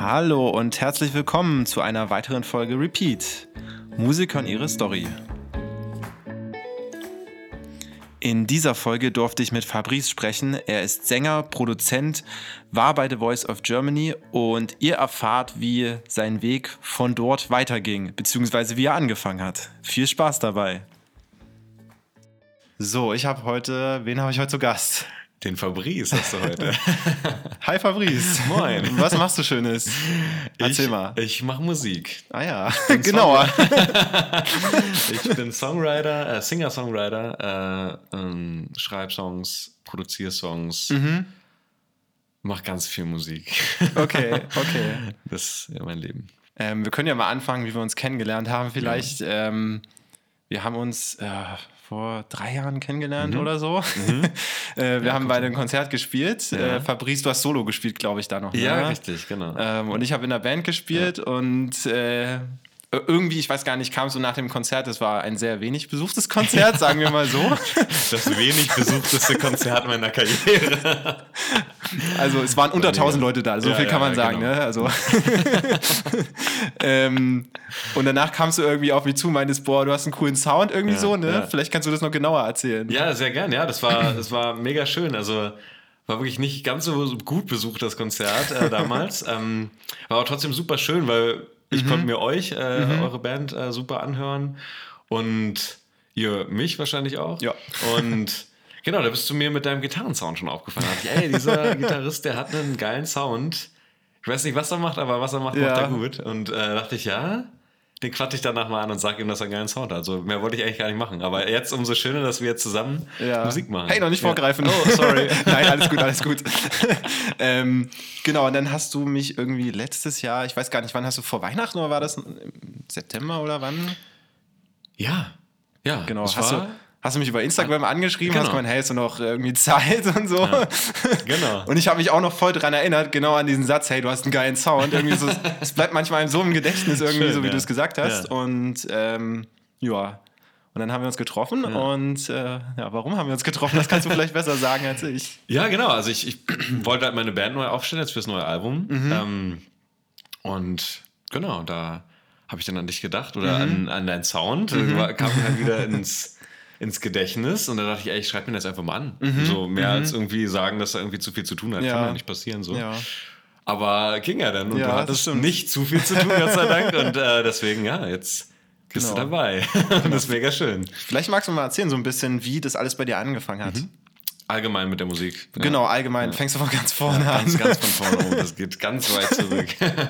Hallo und herzlich willkommen zu einer weiteren Folge Repeat. Musiker und ihre Story. In dieser Folge durfte ich mit Fabrice sprechen. Er ist Sänger, Produzent, war bei The Voice of Germany und ihr erfahrt, wie sein Weg von dort weiterging, beziehungsweise wie er angefangen hat. Viel Spaß dabei. So, ich habe heute, wen habe ich heute zu Gast? Den Fabrice hast du heute. Hi Fabrice. Moin. Was machst du Schönes? Erzähl ich, mal. Ich mache Musik. Ah ja, genauer. ich bin Songwriter, äh, Singer-Songwriter, äh, ähm, schreibe Songs, produziere Songs, mhm. mache ganz viel Musik. Okay, okay. Das ist ja mein Leben. Ähm, wir können ja mal anfangen, wie wir uns kennengelernt haben. Vielleicht, ja. ähm, wir haben uns äh, vor drei Jahren kennengelernt mhm. oder so. Mhm. äh, wir ja, haben beide ein Konzert gespielt. Ja. Äh, Fabrice, du hast Solo gespielt, glaube ich, da noch. Ja, ne? richtig, genau. Ähm, und ich habe in der Band gespielt ja. und äh, irgendwie, ich weiß gar nicht, kam so nach dem Konzert, es war ein sehr wenig besuchtes Konzert, sagen wir mal so. Das wenig besuchteste Konzert meiner Karriere. Also es waren unter 1000 Leute da, so ja, viel kann man ja, sagen. Genau. Ne? Also ähm, und danach kamst du irgendwie auf mich zu, meintest, boah, du hast einen coolen Sound irgendwie ja, so, ne? Vielleicht kannst du das noch genauer erzählen. Ja, sehr gern, ja, das war, das war mega schön. Also war wirklich nicht ganz so gut besucht, das Konzert äh, damals. ähm, war aber trotzdem super schön, weil ich mhm. konnte mir euch, äh, mhm. eure Band, äh, super anhören und ihr mich wahrscheinlich auch. Ja. Und genau, da bist du mir mit deinem Gitarrensound schon aufgefallen. Da dachte ich, ey, dieser Gitarrist, der hat einen geilen Sound. Ich weiß nicht, was er macht, aber was er macht, ja. macht er gut. Und äh, dachte ich, ja, den quatsche ich danach mal an und sage ihm, dass er einen geilen Sound hat. Also mehr wollte ich eigentlich gar nicht machen. Aber jetzt umso schöner, dass wir jetzt zusammen ja. Musik machen. Hey, noch nicht vorgreifen. Ja. Oh, sorry. Nein, alles gut, alles gut. ähm, genau, und dann hast du mich irgendwie letztes Jahr, ich weiß gar nicht, wann hast du vor Weihnachten oder war das im September oder wann? Ja. Ja, genau. Hast du, hast du mich über Instagram angeschrieben, genau. hast gemeint, hey, ist noch irgendwie Zeit und so. Ja, genau. Und ich habe mich auch noch voll daran erinnert, genau an diesen Satz, hey, du hast einen geilen Sound. Irgendwie so, es bleibt manchmal so im Gedächtnis irgendwie, Schön, so wie ja. du es gesagt hast. Ja. Und ähm, ja. Und dann haben wir uns getroffen ja. und äh, ja, warum haben wir uns getroffen? Das kannst du vielleicht besser sagen als ich. Ja, genau. Also ich, ich wollte halt meine Band neu aufstellen jetzt fürs neue Album. Mhm. Ähm, und genau, da habe ich dann an dich gedacht oder mhm. an, an deinen Sound. Mhm. Kam halt wieder ins ins Gedächtnis und da dachte ich, ey, ich schreibe mir das einfach mal an. Mhm. So mehr mhm. als irgendwie sagen, dass er irgendwie zu viel zu tun hat. Ja. Kann ja nicht passieren so. Ja. Aber ging ja dann und ja, du hattest nicht zu viel zu tun, Gott sei Dank. Und äh, deswegen, ja, jetzt bist genau. du dabei. und das ist mega schön. Vielleicht magst du mal erzählen, so ein bisschen, wie das alles bei dir angefangen hat. Mhm. Allgemein mit der Musik. Genau, allgemein. Fängst du von ganz vorne ja, ganz, an. Ganz von vorne um. Das geht ganz weit zurück.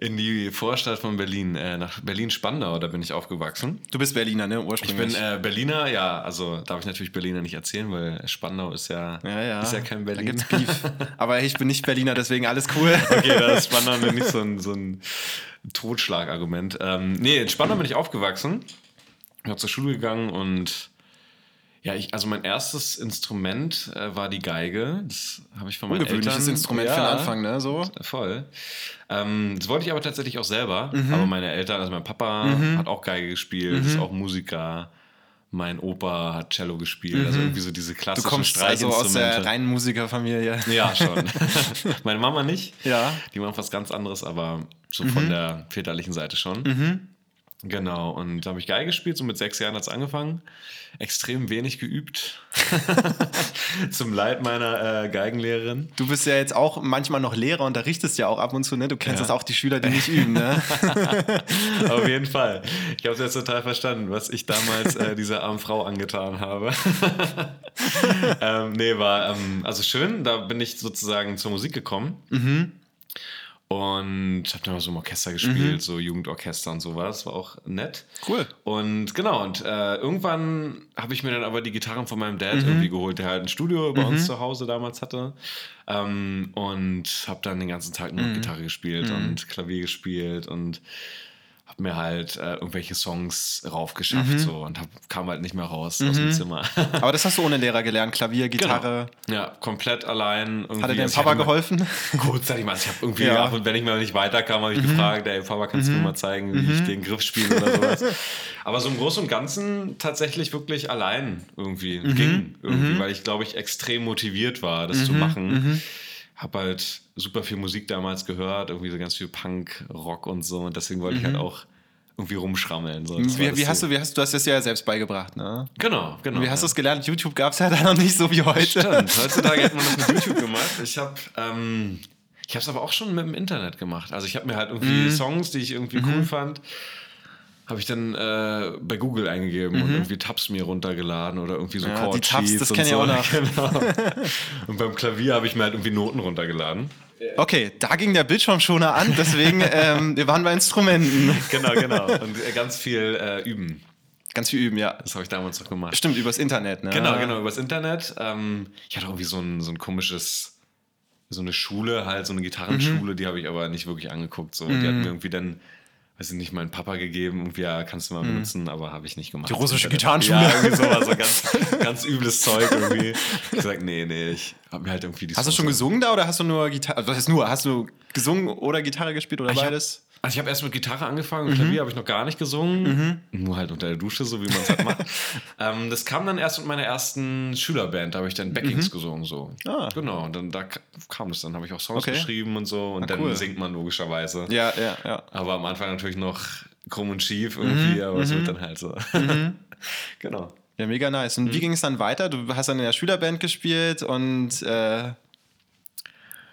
in die Vorstadt von Berlin, äh, nach Berlin-Spandau, da bin ich aufgewachsen. Du bist Berliner, ne? Ursprünglich. Ich bin äh, Berliner, ja, also darf ich natürlich Berliner nicht erzählen, weil Spandau ist ja, ja, ja. Ist ja kein Berlin. Da gibt's Beef. Aber ich bin nicht Berliner, deswegen alles cool. okay, da ist Spandau nicht so ein, so ein Totschlagargument. Ähm, nee, in Spandau bin ich aufgewachsen, bin zur Schule gegangen und ja, ich, also mein erstes Instrument äh, war die Geige. Das habe ich von meinen Ungewöhnliches Eltern. Instrument ja, für den Anfang, ne? So. Voll. Ähm, das wollte ich aber tatsächlich auch selber. Mhm. Aber meine Eltern, also mein Papa mhm. hat auch Geige gespielt, mhm. ist auch Musiker. Mein Opa hat Cello gespielt, also mhm. irgendwie so diese klassischen du kommst Also aus der reinen Musikerfamilie. Ja, schon. Meine Mama nicht. Ja. Die macht was ganz anderes, aber so von mhm. der väterlichen Seite schon. Mhm. Genau, und da habe ich Geige gespielt, so mit sechs Jahren hat es angefangen. Extrem wenig geübt. Zum Leid meiner äh, Geigenlehrerin. Du bist ja jetzt auch manchmal noch Lehrer, unterrichtest ja auch ab und zu, ne? Du kennst ja. das auch, die Schüler, die nicht üben, ne? Auf jeden Fall. Ich habe es jetzt total verstanden, was ich damals äh, dieser armen Frau angetan habe. ähm, nee, war ähm, also schön, da bin ich sozusagen zur Musik gekommen. Mhm. Und habe dann mal so im Orchester gespielt, mhm. so Jugendorchester und sowas. War auch nett. Cool. Und genau, und äh, irgendwann habe ich mir dann aber die Gitarren von meinem Dad mhm. irgendwie geholt, der halt ein Studio bei mhm. uns zu Hause damals hatte. Ähm, und habe dann den ganzen Tag nur mhm. Gitarre gespielt mhm. und Klavier gespielt und habe mir halt äh, irgendwelche Songs raufgeschafft mhm. so und hab, kam halt nicht mehr raus mhm. aus dem mhm. Zimmer. Aber das hast du ohne Lehrer gelernt, Klavier, genau. Gitarre. Genau. Ja, komplett allein. Irgendwie. Hat er deinem Papa geholfen? Kurzzeitig mal, ich habe irgendwie, ja. und wenn ich mal nicht weiterkam, habe ich mhm. gefragt, ey Papa, kannst du mir mhm. mal zeigen, wie ich mhm. den Griff spiele oder sowas. Aber so im Großen und Ganzen tatsächlich wirklich allein irgendwie ging irgendwie, weil ich glaube ich extrem motiviert war, das zu machen habe halt super viel Musik damals gehört, irgendwie so ganz viel Punk, Rock und so. Und deswegen wollte mhm. ich halt mhm. auch irgendwie rumschrammeln. So. Wie, wie hast du, wie hast du hast das ja selbst beigebracht, ne? Genau, genau. Und wie hast ja. du es gelernt? YouTube gab es ja da noch nicht so wie heute. Stimmt, heutzutage hat man das mit YouTube gemacht. Ich habe ähm, ich habe es aber auch schon mit dem Internet gemacht. Also ich habe mir halt irgendwie mhm. Songs, die ich irgendwie mhm. cool fand, habe ich dann äh, bei Google eingegeben mhm. und irgendwie Tabs mir runtergeladen oder irgendwie so ja, Chord die Tabs, das kenne ich auch noch. Genau. und beim Klavier habe ich mir halt irgendwie Noten runtergeladen. Okay, da ging der Bildschirmschoner an, deswegen ähm, wir waren bei Instrumenten. genau, genau. Und äh, ganz viel äh, üben. Ganz viel üben, ja. Das habe ich damals noch gemacht. Stimmt, übers Internet, ne? Genau, genau, übers Internet. Ähm, ich hatte irgendwie so ein, so ein komisches so eine Schule, halt so eine Gitarrenschule, mhm. die habe ich aber nicht wirklich angeguckt. So. Mhm. Die hat mir irgendwie dann, weiß ich nicht, meinen Papa gegeben, irgendwie, ja, kannst du mal mhm. benutzen, aber habe ich nicht gemacht. Die russische Gitarrenschule. Ja, irgendwie sowas, so ganz, ganz übles Zeug irgendwie. Ich gesagt, nee, nee, ich habe mir halt irgendwie die Hast Songs du schon gesungen da oder hast du nur Gitarre, also was heißt nur, hast du gesungen oder Gitarre gespielt oder ich beides? Also ich habe erst mit Gitarre angefangen, mhm. Klavier habe ich noch gar nicht gesungen, mhm. nur halt unter der Dusche, so wie man es halt macht. ähm, das kam dann erst mit meiner ersten Schülerband, da habe ich dann Backings mhm. gesungen, so. Ah. Genau, und dann da kam es dann, habe ich auch Songs okay. geschrieben und so und ah, dann cool. singt man logischerweise. Ja, ja, ja. Aber am Anfang natürlich noch krumm und schief irgendwie, mhm. aber es wird mhm. dann halt so. Mhm. genau. Ja, mega nice. Und wie ging es dann weiter? Du hast dann in der Schülerband gespielt und äh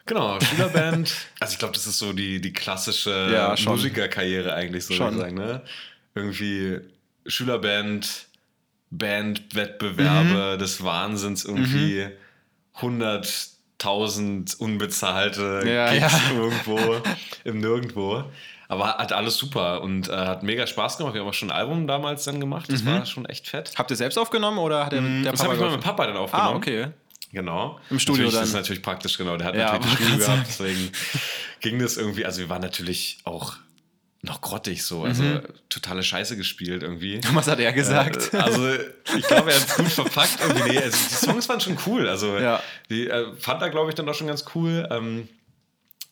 Genau, Schülerband. also ich glaube, das ist so die, die klassische ja, Musikerkarriere eigentlich, so schon. sagen. Ne? Irgendwie Schülerband, Bandwettbewerbe mhm. des Wahnsinns, irgendwie mhm. 100.000 unbezahlte ja, Gigs ja. irgendwo im Nirgendwo. Aber hat alles super und äh, hat mega Spaß gemacht. Wir haben auch schon ein Album damals dann gemacht. Das mhm. war schon echt fett. Habt ihr selbst aufgenommen oder hat der, mm, der das Papa Das habe ich mit Papa dann aufgenommen. Ah, okay. Genau. Im Studio natürlich, dann. Das ist natürlich praktisch, genau. Der hat ja, natürlich ein Studio gehabt, deswegen ging das irgendwie. Also wir waren natürlich auch noch grottig so, also mhm. totale Scheiße gespielt irgendwie. Was hat er gesagt? Äh, also ich glaube, er hat es gut verpackt irgendwie. Nee, also die Songs waren schon cool. Also ja. die äh, fand er, glaube ich, dann auch schon ganz cool. Ähm,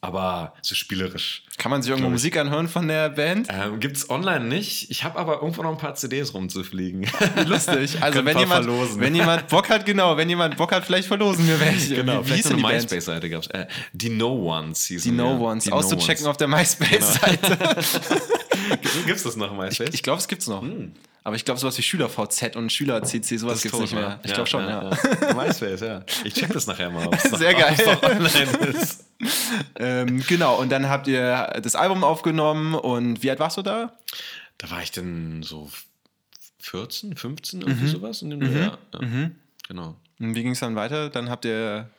aber so spielerisch. Kann man sich irgendwo Musik anhören von der Band? Ähm, Gibt es online nicht. Ich habe aber irgendwo noch ein paar CDs rumzufliegen. Lustig. Also wenn jemand, wenn jemand Bock hat, genau, wenn jemand Bock hat, vielleicht verlosen wir welche. Genau, wie hieß eine MySpace-Seite gab es. Äh, die No Ones hießen Die No Ones, die auszuchecken no auf der MySpace-Seite. Genau. gibt es das noch, MySpace? Ich, ich glaube, es gibt es noch. Hm. Aber ich glaube, sowas wie SchülerVZ und SchülerCC, sowas gibt es nicht mehr. Ich glaube schon, ja. ja. MySpace, ja. Ich check das nachher mal. Sehr geil. ähm, genau, und dann habt ihr das Album aufgenommen und wie alt warst du da? Da war ich dann so 14, 15, irgendwie mhm. sowas in dem mhm. Jahr. Ja. Mhm. Genau. Und wie ging es dann weiter? Dann habt ihr.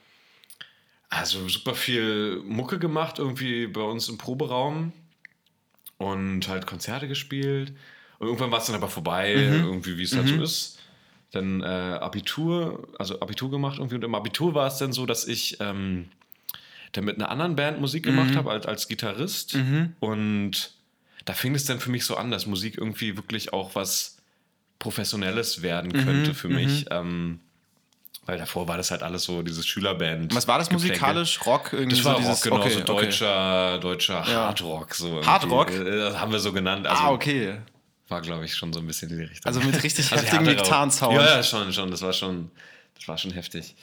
Also super viel Mucke gemacht, irgendwie bei uns im Proberaum und halt Konzerte gespielt. Und irgendwann war es dann aber vorbei, mhm. irgendwie wie es halt so mhm. ist. Dann äh, Abitur, also Abitur gemacht irgendwie. Und im Abitur war es dann so, dass ich ähm, dann mit einer anderen Band Musik gemacht mhm. habe als, als Gitarrist. Mhm. Und da fing es dann für mich so an, dass Musik irgendwie wirklich auch was Professionelles werden mhm. könnte für mich. Mhm. Ähm, weil davor war das halt alles so dieses Schülerband. Was war das musikalisch? Rock? Irgendwie das war so dieses, Rock, genau, okay, so deutscher, okay. deutscher. Hardrock. So Hardrock? Das haben wir so genannt. Also, ah, okay. War, glaube ich, schon so ein bisschen in die Richtung. Also mit richtig also heftigem Gitarrensound. Ja, ja, schon, schon. Das war schon, das war schon heftig.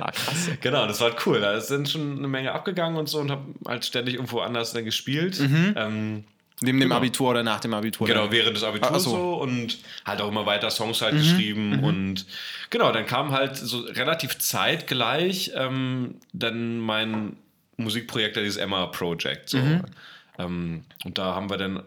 Ah, krass. genau, das war halt cool. Da sind schon eine Menge abgegangen und so und habe halt ständig irgendwo anders dann gespielt. Mhm. Ähm, Neben genau. dem Abitur oder nach dem Abitur? Genau, dann? während des Abiturs ah, so. so. und halt auch immer weiter Songs halt mhm. geschrieben. Mhm. Und genau, dann kam halt so relativ zeitgleich ähm, dann mein Musikprojekt, dieses Emma Project. So. Mhm. Ähm, und da haben wir dann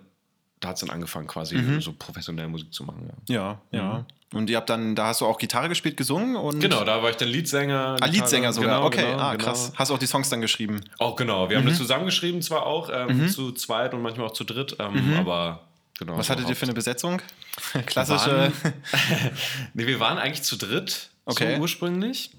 da hat es dann angefangen, quasi mhm. so professionell Musik zu machen. Ja, ja. ja. Mhm. Und ihr habt dann, da hast du auch Gitarre gespielt, gesungen und. Genau, da war ich dann Leadsänger. Ah, Leadsänger sogar, genau, okay, genau, ah, genau. krass. Hast du auch die Songs dann geschrieben? Auch genau, wir haben mhm. das zusammengeschrieben, zwar auch ähm, mhm. zu zweit und manchmal auch zu dritt, ähm, mhm. aber genau. Was hattet ihr für eine Besetzung? Klassische. Wir waren, nee, wir waren eigentlich zu dritt, okay. so ursprünglich.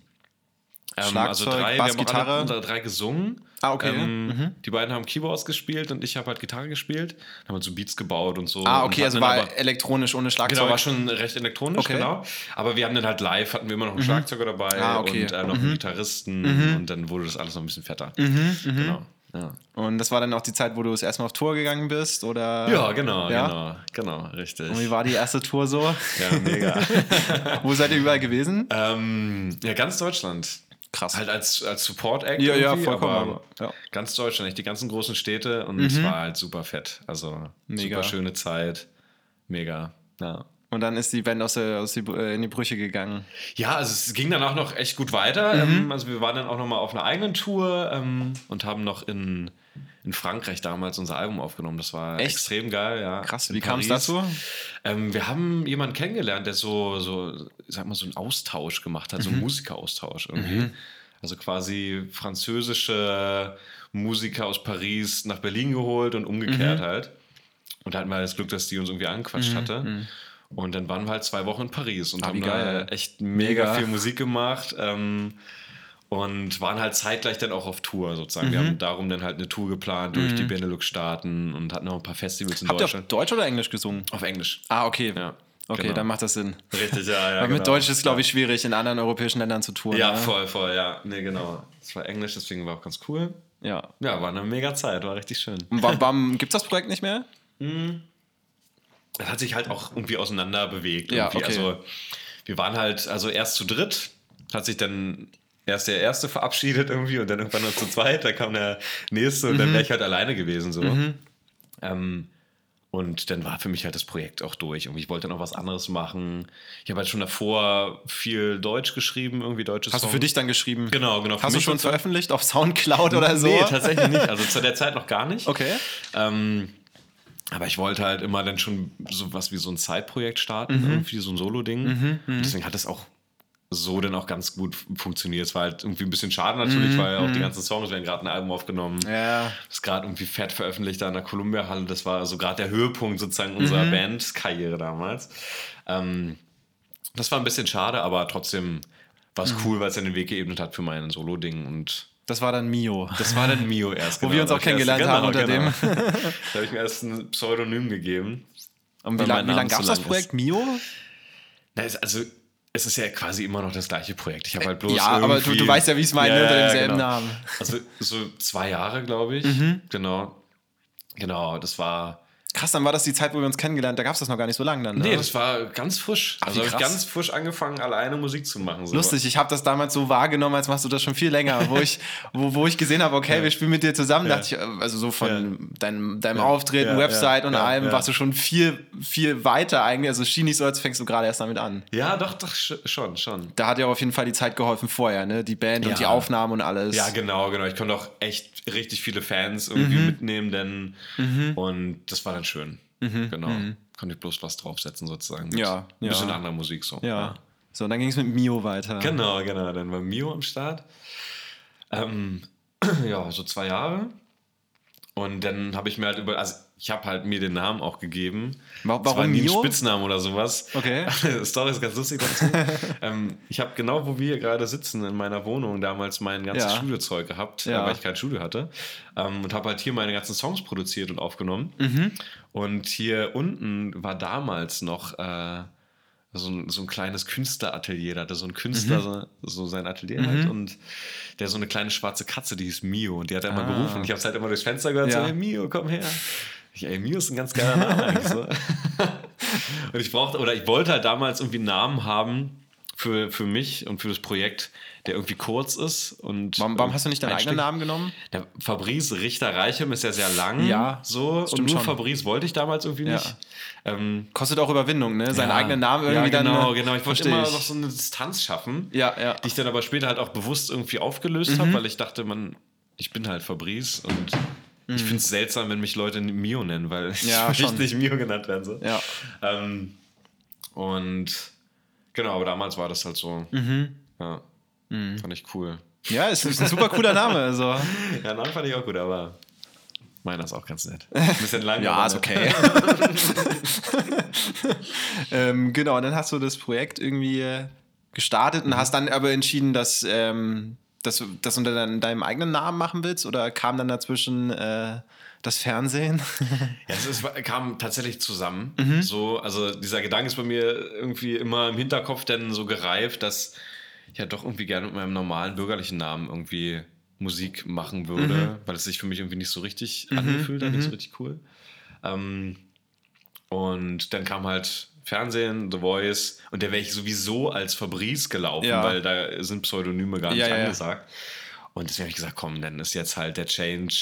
Ähm, also drei, Bass, wir haben alle drei gesungen. Ah, okay. Ähm, mhm. Die beiden haben Keyboards gespielt und ich habe halt Gitarre gespielt. Dann haben wir so Beats gebaut und so. Ah, okay, also war aber, elektronisch ohne Schlagzeug. Genau, war schon recht elektronisch, okay. genau. Aber wir haben dann halt live, hatten wir immer noch einen mhm. Schlagzeuger dabei ah, okay. und äh, noch mhm. einen Gitarristen mhm. und dann wurde das alles noch ein bisschen fetter. Mhm, mhm. Genau. Ja. Und das war dann auch die Zeit, wo du das erstmal auf Tour gegangen bist, oder? Ja, genau, ja? genau, genau, richtig. Und wie war die erste Tour so? Ja, mega. wo seid ihr überall gewesen? Ähm, ja, ganz Deutschland. Krass. Halt als, als Support-Act. Ja, ja, vollkommen. aber ja. Ganz Deutschland, echt die ganzen großen Städte und es war halt super fett. Also Mega. super schöne Zeit. Mega. Ja. Und dann ist die Band aus, der, aus die, äh, in die Brüche gegangen. Ja, also es ging dann auch noch echt gut weiter. Ähm, also wir waren dann auch noch mal auf einer eigenen Tour ähm, und haben noch in, in Frankreich damals unser Album aufgenommen. Das war Echt? extrem geil, ja. Krass, wie kam es dazu? Ähm, wir haben jemanden kennengelernt, der so, so, sag mal, so einen Austausch gemacht hat, so Mhm. einen Musikeraustausch irgendwie. Also quasi französische Musiker aus Paris nach Berlin geholt und umgekehrt Mhm. halt. Und da hatten wir das Glück, dass die uns irgendwie angequatscht hatte. Und dann waren wir halt zwei Wochen in Paris und Ah, haben da echt mega, Mega. viel Musik gemacht. Ähm, und waren halt zeitgleich dann auch auf Tour sozusagen. Wir Mhm. haben darum dann halt eine Tour geplant durch die Benelux-Staaten und hatten noch ein paar Festivals in Habt ihr auf Deutschland. Deutsch oder Englisch gesungen? Auf Englisch. Ah, okay. Ja, okay, genau. dann macht das Sinn. Richtig, ja, ja. Weil mit genau. Deutsch ist, glaube ich, schwierig, in anderen europäischen Ländern zu touren. Ja, ne? voll, voll, ja. Nee, genau. Es war Englisch, deswegen war auch ganz cool. Ja. Ja, war eine mega Zeit, war richtig schön. Und wa- warum gibt es das Projekt nicht mehr? Das hat sich halt auch irgendwie auseinander bewegt. Ja, irgendwie. okay. Also wir waren halt, also erst zu dritt, hat sich dann erst der erste verabschiedet irgendwie und dann irgendwann noch zu zweit, da kam der nächste und dann wäre ich halt alleine gewesen so. Ähm, und dann war für mich halt das Projekt auch durch. Und ich wollte dann auch was anderes machen. Ich habe halt schon davor viel Deutsch geschrieben, irgendwie deutsches Hast du für dich dann geschrieben? Genau, genau. Hast du schon so. veröffentlicht auf Soundcloud oder so? Nee, tatsächlich nicht. Also zu der Zeit noch gar nicht. Okay. Ähm, aber ich wollte halt immer dann schon sowas wie so ein Side-Projekt starten, Mhm. irgendwie so ein Solo-Ding. Und deswegen hat es auch so dann auch ganz gut funktioniert. Es war halt irgendwie ein bisschen schade natürlich, weil auch die ganzen Songs werden gerade ein Album aufgenommen. Mhm, Ja. Das ist gerade irgendwie fett veröffentlicht da in der Columbia-Halle. Das war so gerade der Höhepunkt sozusagen unserer Bandkarriere damals. Ähm, das war ein bisschen schade, aber trotzdem war es cool, weil es dann den Weg geebnet hat für mein Solo-Ding und Das war dann Mio. das war dann Mio erst. Wo wir uns auch ich erst- kennengelernt haben unter dem. da habe ich mir erst ein Pseudonym gegeben. Und wie lange lang gab es das Projekt Mio? Na, also, es ist ja quasi immer noch das gleiche Projekt. Ich habe halt bloß. Äh, ja, aber du, du weißt ja, wie ich es meine, Ja, unter ja, demselben genau. Namen. Also, so zwei Jahre, glaube ich. Mhm. Genau. Genau, das war. Krass, dann war das die Zeit, wo wir uns kennengelernt Da gab es das noch gar nicht so lange dann. Ne? Nee, das war ganz frisch. Ach, also krass. ganz frisch angefangen, alleine Musik zu machen. So. Lustig, ich habe das damals so wahrgenommen, als machst du das schon viel länger, wo ich, wo, wo ich gesehen habe, okay, wir spielen mit dir zusammen, Ja. dachte ich, äh, also so von Ja. deinem, deinem Ja. Auftreten, Ja, Website ja, und ja, allem, ja. warst du schon viel, viel weiter eigentlich. Also es schien nicht so, als fängst du gerade erst damit an. Ja, doch, doch, sch- schon, schon. Da hat ja auf jeden Fall die Zeit geholfen vorher, ne? Die Band Ja. und die Aufnahmen und alles. Ja, genau, genau. Ich konnte auch echt richtig viele Fans irgendwie Mhm. mitnehmen, denn und das war dann schön. Genau. Konnte ich bloß was draufsetzen sozusagen. Mit Mhm. Ja, Ein bisschen ja. anderer Musik so. Ja. So, und dann ging es mit Mio weiter. Genau, genau. Dann war Mio am Start. Ähm, ja, so zwei Jahre. Und dann habe ich mir halt über, also ich habe halt mir den Namen auch gegeben. Wa- Es war warum nie ein Mio? Spitznamen oder sowas. Okay. Story ist ganz lustig dazu. ähm, ich habe genau, wo wir gerade sitzen, in meiner Wohnung damals mein ganzes Ja. Studiozeug gehabt, Ja. äh, weil ich kein Studio hatte. Ähm, und habe halt hier meine ganzen Songs produziert und aufgenommen. Mhm. Und hier unten war damals noch äh, so, ein, so ein kleines Künstleratelier. Da hatte so ein Künstler Mhm. so, so sein Atelier halt. Und der so eine kleine schwarze Katze, die hieß Mio. Und die hat er immer Ah. berufen. Und ich habe es halt immer durchs Fenster gehört, so, Ja. hey Mio, komm her. Ich, ey, Mio ist ein ganz geiler Name eigentlich so. Und ich brauchte, oder ich wollte halt damals irgendwie einen Namen haben für, für mich und für das Projekt, der irgendwie kurz ist. Und Warum, warum hast du nicht deinen eigenen. Namen genommen? Der Fabrice Richter Reichem ist ja sehr lang. Ja, so. Und nur schon. Fabrice wollte ich damals irgendwie Ja. nicht. Ähm, Kostet auch Überwindung, ne? Seinen ja. eigenen Namen irgendwie ja, genau, dann. genau. Ich wollte immer ich. noch so eine Distanz schaffen, Ja, ja. die ich dann aber später halt auch bewusst irgendwie aufgelöst Mhm. habe, weil ich dachte, man, ich bin halt Fabrice und ich finde es seltsam, wenn mich Leute Mio nennen, weil Mhm. Ja, ich schon. nicht Mio genannt werden. So. Ja. Ähm, und genau, aber damals war das halt so. Mhm. Ja, fand ich cool. Ja, es ist ein super cooler Name. Also. Ja, Namen fand ich auch gut, aber meiner ist auch ganz nett. Ein bisschen lang. Ja, ist nett. okay. ähm, genau, und dann hast du das Projekt irgendwie gestartet und hast dann aber entschieden, dass, ähm, dass du das unter dein, deinem eigenen Namen machen willst oder kam dann dazwischen äh, das Fernsehen? Ja, es ist, kam tatsächlich zusammen. Mhm. So, also dieser Gedanke ist bei mir irgendwie immer im Hinterkopf dann so gereift, dass ich ja doch irgendwie gerne mit meinem normalen bürgerlichen Namen irgendwie Musik machen würde, Mhm. weil es sich für mich irgendwie nicht so richtig angefühlt hat, nicht so richtig cool. Ähm, und dann kam halt Fernsehen, The Voice und der wäre ich sowieso als Fabrice gelaufen, Ja. weil da sind Pseudonyme gar nicht Ja, angesagt. Und deswegen habe ich gesagt, komm, dann ist jetzt halt der Change.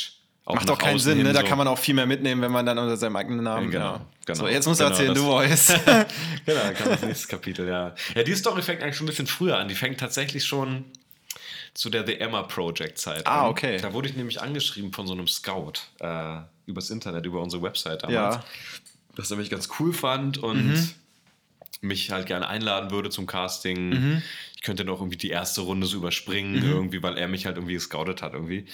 Macht auch keinen Sinn, ne? Da so. kann man auch viel mehr mitnehmen, wenn man dann unter seinem eigenen Namen. Genau, ja. genau. So, jetzt musst du Genau, erzählen, du Voice. Genau, dann kam das nächste Kapitel, ja. Ja, die Story fängt eigentlich schon ein bisschen früher an. Die fängt tatsächlich schon zu der The Emma Project Zeit Ah, an. okay. Da wurde ich nämlich angeschrieben von so einem Scout äh, übers Internet, über unsere Website damals. Ja. Mhm. Das er mich ganz cool fand und mich halt gerne einladen würde zum Casting. Mhm. Ich könnte noch irgendwie die erste Runde so überspringen, irgendwie, weil er mich halt irgendwie gescoutet hat irgendwie.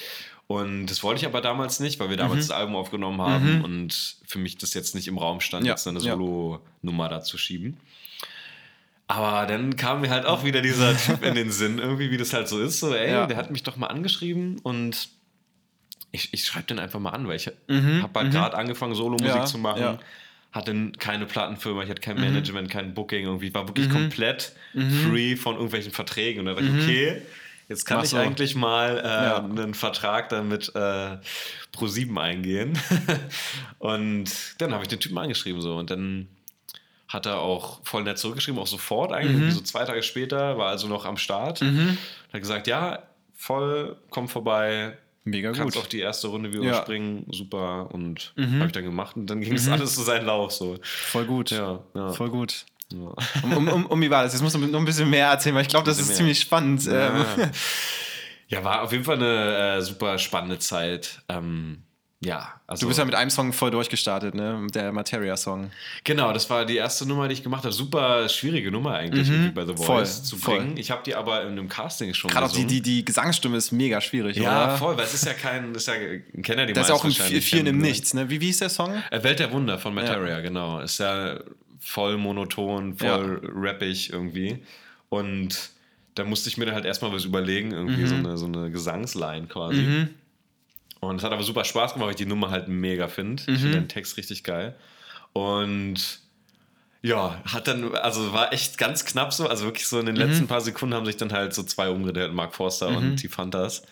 Und das wollte ich aber damals nicht, weil wir Mhm. damals das Album aufgenommen haben und für mich das jetzt nicht im Raum stand, Ja, jetzt eine. Solo-Nummer da zu schieben. Aber dann kam mir halt auch wieder dieser Typ in den Sinn, irgendwie, wie das halt so ist. So, ey, Ja. der hat mich doch mal angeschrieben und ich, ich schreibe den einfach mal an, weil ich Mhm, habe halt gerade angefangen, Solo-Musik Ja, zu machen. ja. Mhm. Hatte keine Plattenfirma, ich hatte kein Management, kein Booking, irgendwie war wirklich komplett free von irgendwelchen Verträgen. Und da dachte ich, okay, jetzt kann Mhm. Mach ich so. eigentlich mal äh, Ja. einen Vertrag dann mit äh, Pro7 eingehen. und dann habe ich den Typen angeschrieben so und dann hat er auch voll nett zurückgeschrieben, auch sofort eigentlich, Mhm. so zwei Tage später, war also noch am Start. Hat gesagt, ja, voll, komm vorbei, Mega kannst gut. auf die erste Runde wieder Ja. Mhm. springen, super. Und habe ich dann gemacht und dann ging es alles so seinen Lauf so. Voll gut. Ja, ja. Voll gut. Ja. Um, um, um, um wie war das? Jetzt musst du noch ein bisschen mehr erzählen, weil ich glaube, das ist mehr. ziemlich spannend. Ähm, ja, war auf jeden Fall eine äh, super spannende Zeit. Ähm, ja, also Du bist ja mit einem Song voll durchgestartet, ne? Der Materia-Song. genau, das war die erste Nummer, die ich gemacht habe. Super schwierige Nummer eigentlich irgendwie bei The Voice Mhm. Voll, zu voll. bringen. Ich habe die aber in einem Casting schon Gerade auch die, die, die Gesangsstimme ist mega schwierig, ja, oder? voll, weil es ist ja kein, das ist ja, kennen ja die Das ist auch in vielen im? Nichts, ne? Wie, wie hieß der Song? Äh, Welt der Wunder von Materia, genau. Ist ja voll monoton, voll rappig irgendwie. Und da musste ich mir dann halt erstmal was überlegen, irgendwie Mhm. so, eine, so eine Gesangsline quasi. Und es hat aber super Spaß gemacht, weil ich die Nummer halt mega finde. Ich Mhm. finde den Text richtig geil. Und ja, hat dann, also war echt ganz knapp so. Also wirklich so in den Mhm. letzten paar Sekunden haben sich dann halt so zwei umgedreht, Mark Forster und die Fantas.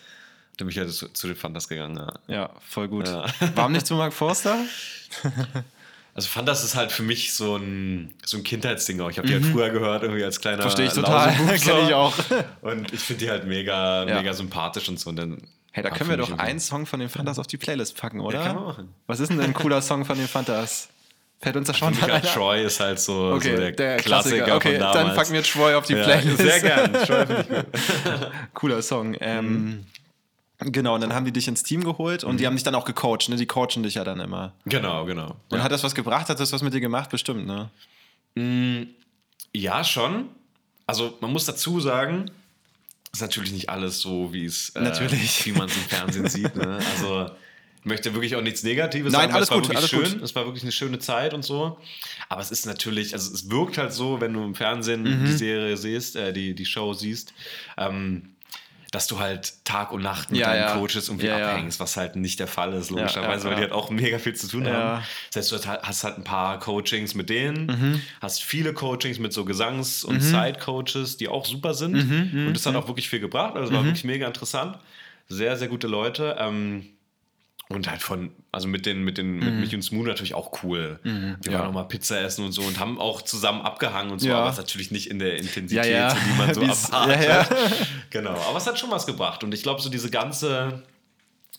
Dann bin ich halt zu, zu den Fantas gegangen, ja. Ja, voll gut. Ja. Warum nicht zu Mark Forster? Also Fantas ist halt für mich so ein, so ein Kindheitsding auch. Ich habe die halt früher gehört, irgendwie als kleiner Mhm. Verstehe ich total. Lausebub so. Kenn ich auch. Und ich finde die halt mega, Ja. mega sympathisch und so. Und dann Hey, da war können wir doch einen Song von den Fantas auf die Playlist packen, oder? kann man machen. Was ist denn ein cooler Song von den Fantas? Fällt uns da schon mal halt? Troy ist halt so, Okay, so der, der, Klassiker, Klassiker. Okay, von damals. dann packen wir Troy auf die ja, Playlist. Sehr gern. Troy gut. Cooler Song. Ähm, Genau, und dann haben die dich ins Team geholt und die haben dich dann auch gecoacht, ne? Die coachen dich ja dann immer. Genau, genau. Und hat das was gebracht? Hat das was mit dir gemacht? Bestimmt, ne? Ja, schon. Also man muss dazu sagen, ist natürlich nicht alles so, wie es äh, Natürlich. wie man es im Fernsehen sieht. Ne? Also ich möchte wirklich auch nichts Negatives Nein, sagen. alles es war gut, wirklich alles schön. gut. Es war wirklich eine schöne Zeit und so. Aber es ist natürlich, also es wirkt halt so, wenn du im Fernsehen Mhm. die Serie siehst, äh, die, die Show siehst, ähm, dass du halt Tag und Nacht mit Ja, deinen ja. Coaches irgendwie Ja, abhängst, was halt nicht der Fall ist, logischerweise, weil die halt auch mega viel zu tun haben. Das heißt, du hast halt ein paar Coachings mit denen, Mhm. hast viele Coachings mit so Gesangs- und Side-Coaches, die auch super sind. und das hat auch wirklich viel gebracht. Also Mhm. war wirklich mega interessant. Sehr, sehr gute Leute. Ähm, und halt von, also mit den, mit den, mit mich und Smooth natürlich auch cool. Wir Mhm. Ja. waren auch mal Pizza essen und so und haben auch zusammen abgehangen und so, Ja. aber es natürlich nicht in der Intensität, Ja, ja. die man so erwartet. ja. Genau, aber es hat schon was gebracht. Und ich glaube, so diese ganze